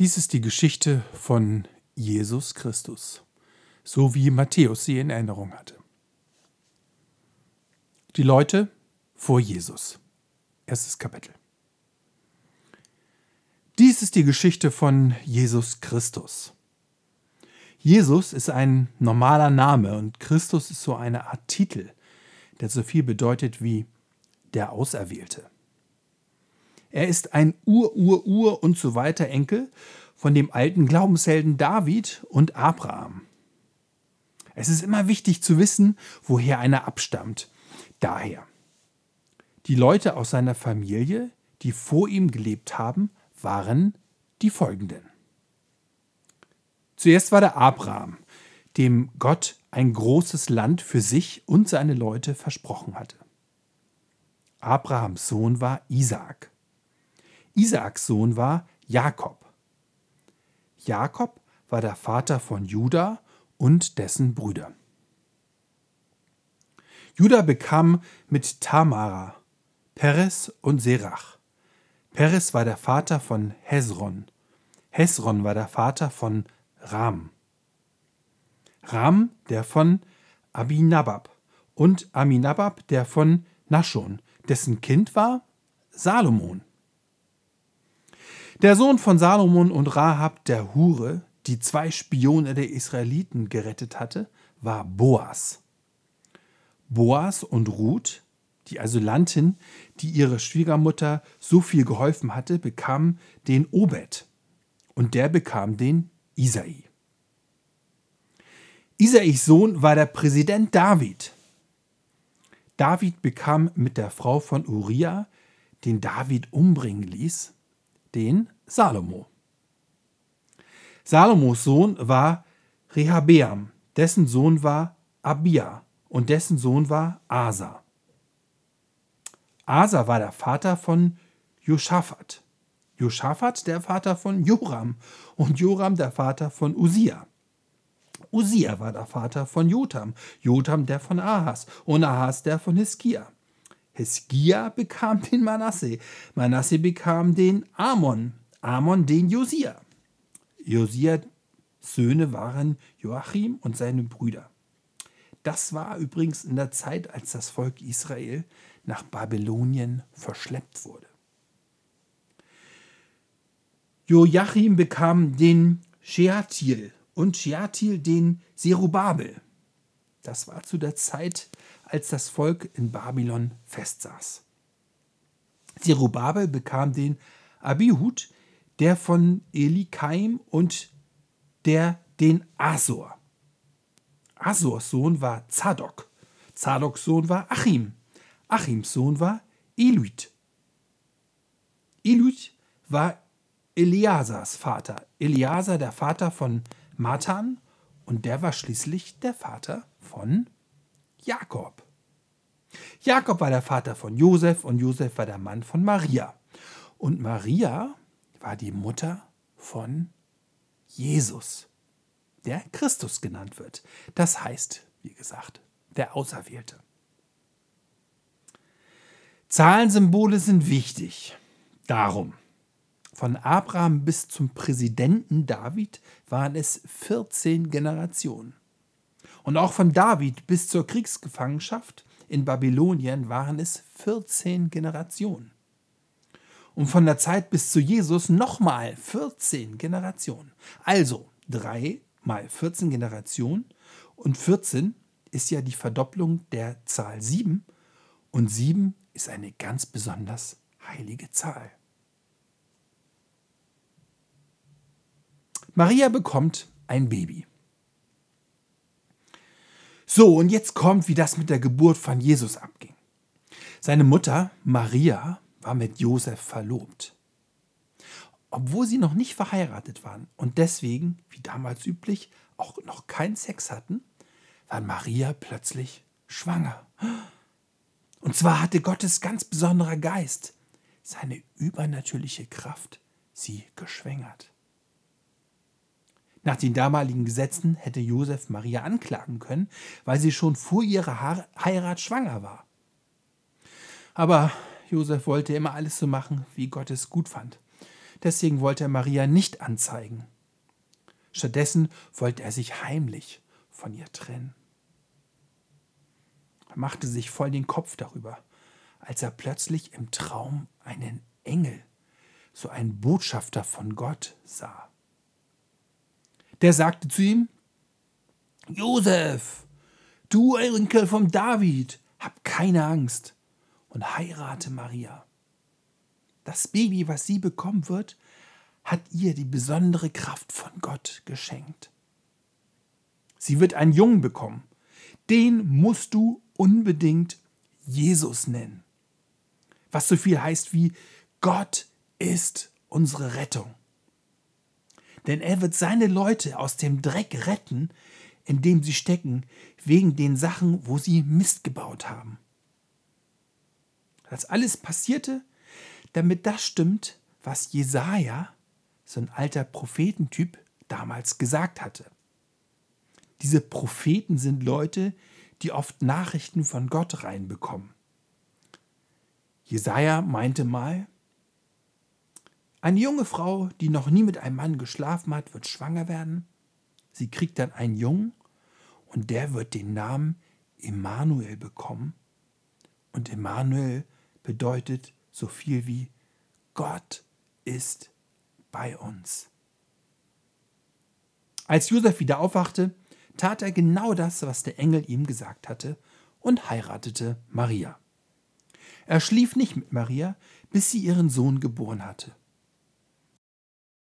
Dies ist die Geschichte von Jesus Christus, so wie Matthäus sie in Erinnerung hatte. Die Leute vor Jesus. Erstes Kapitel. Dies ist die Geschichte von Jesus Christus. Jesus ist ein normaler Name und Christus ist so eine Art Titel, der so viel bedeutet wie der Auserwählte. Er ist ein Ur-Ur-Ur und so weiter Enkel von dem alten Glaubenshelden David und Abraham. Es ist immer wichtig zu wissen, woher einer abstammt. Daher. Die Leute aus seiner Familie, die vor ihm gelebt haben, waren die folgenden. Zuerst war der Abraham, dem Gott ein großes Land für sich und seine Leute versprochen hatte. Abrahams Sohn war Isaak. Isaaks Sohn war Jakob. Jakob war der Vater von Juda und dessen Brüder. Juda bekam mit Tamara Peres und Serach. Peres war der Vater von Hezron. Hezron war der Vater von Ram. Ram der von Abinabab und Aminabab der von Naschon, dessen Kind war Salomon. Der Sohn von Salomon und Rahab der Hure, die zwei Spione der Israeliten gerettet hatte, war Boas. Boas und Ruth, die Asylantin, die ihre Schwiegermutter so viel geholfen hatte, bekamen den Obed und der bekam den Isai. Isais Sohn war der Präsident David. David bekam mit der Frau von Uriah, den David umbringen ließ, den Salomo. Salomos Sohn war Rehabeam, dessen Sohn war Abia und dessen Sohn war Asa. Asa war der Vater von Joschafat. Joschafat der Vater von Joram und Joram der Vater von Usia. Usia war der Vater von Jotam, Jotam der von Ahas und Ahas der von Hiskia. Hiskia bekam den Manasse, Manasse bekam den Amon, Amon den Josia. Josia Söhne waren Joachim und seine Brüder. Das war übrigens in der Zeit, als das Volk Israel nach Babylonien verschleppt wurde. Joachim bekam den Sheatil und Sheatil den Serubabel. Das war zu der Zeit, als das Volk in Babylon festsaß. Zerubabel bekam den Abihud, der von Elikaim und der den Asor. Asors Sohn war Zadok. Zadoks Sohn war Achim. Achims Sohn war Eluid. Eluid war Eliasas Vater. Eliasa der Vater von Matan und der war schließlich der Vater von Jakob. Jakob war der Vater von Josef und Josef war der Mann von Maria. Und Maria war die Mutter von Jesus, der Christus genannt wird. Das heißt, wie gesagt, der Auserwählte. Zahlensymbole sind wichtig. Darum, von Abraham bis zum Präsidenten David waren es 14 Generationen. Und auch von David bis zur Kriegsgefangenschaft in Babylonien waren es 14 Generationen. Und von der Zeit bis zu Jesus nochmal 14 Generationen. Also 3 mal 14 Generationen. Und 14 ist ja die Verdopplung der Zahl 7. Und 7 ist eine ganz besonders heilige Zahl. Maria bekommt ein Baby. So, und jetzt kommt, wie das mit der Geburt von Jesus abging. Seine Mutter, Maria, war mit Josef verlobt. Obwohl sie noch nicht verheiratet waren und deswegen, wie damals üblich, auch noch keinen Sex hatten, war Maria plötzlich schwanger. Und zwar hatte Gottes ganz besonderer Geist, seine übernatürliche Kraft, sie geschwängert. Nach den damaligen Gesetzen hätte Josef Maria anklagen können, weil sie schon vor ihrer Heirat schwanger war. Aber Josef wollte immer alles so machen, wie Gott es gut fand. Deswegen wollte er Maria nicht anzeigen. Stattdessen wollte er sich heimlich von ihr trennen. Er machte sich voll den Kopf darüber, als er plötzlich im Traum einen Engel, so einen Botschafter von Gott sah. Der sagte zu ihm, Josef, du Enkel vom David, hab keine Angst und heirate Maria. Das Baby, was sie bekommen wird, hat ihr die besondere Kraft von Gott geschenkt. Sie wird einen Jungen bekommen. Den musst du unbedingt Jesus nennen. Was so viel heißt wie Gott ist unsere Rettung. Denn er wird seine Leute aus dem Dreck retten, in dem sie stecken, wegen den Sachen, wo sie Mist gebaut haben. Das alles passierte, damit das stimmt, was Jesaja, so ein alter Prophetentyp, damals gesagt hatte. Diese Propheten sind Leute, die oft Nachrichten von Gott reinbekommen. Jesaja meinte mal, eine junge Frau, die noch nie mit einem Mann geschlafen hat, wird schwanger werden. Sie kriegt dann einen Jungen und der wird den Namen Emmanuel bekommen. Und Emmanuel bedeutet so viel wie Gott ist bei uns. Als Josef wieder aufwachte, tat er genau das, was der Engel ihm gesagt hatte, und heiratete Maria. Er schlief nicht mit Maria, bis sie ihren Sohn geboren hatte.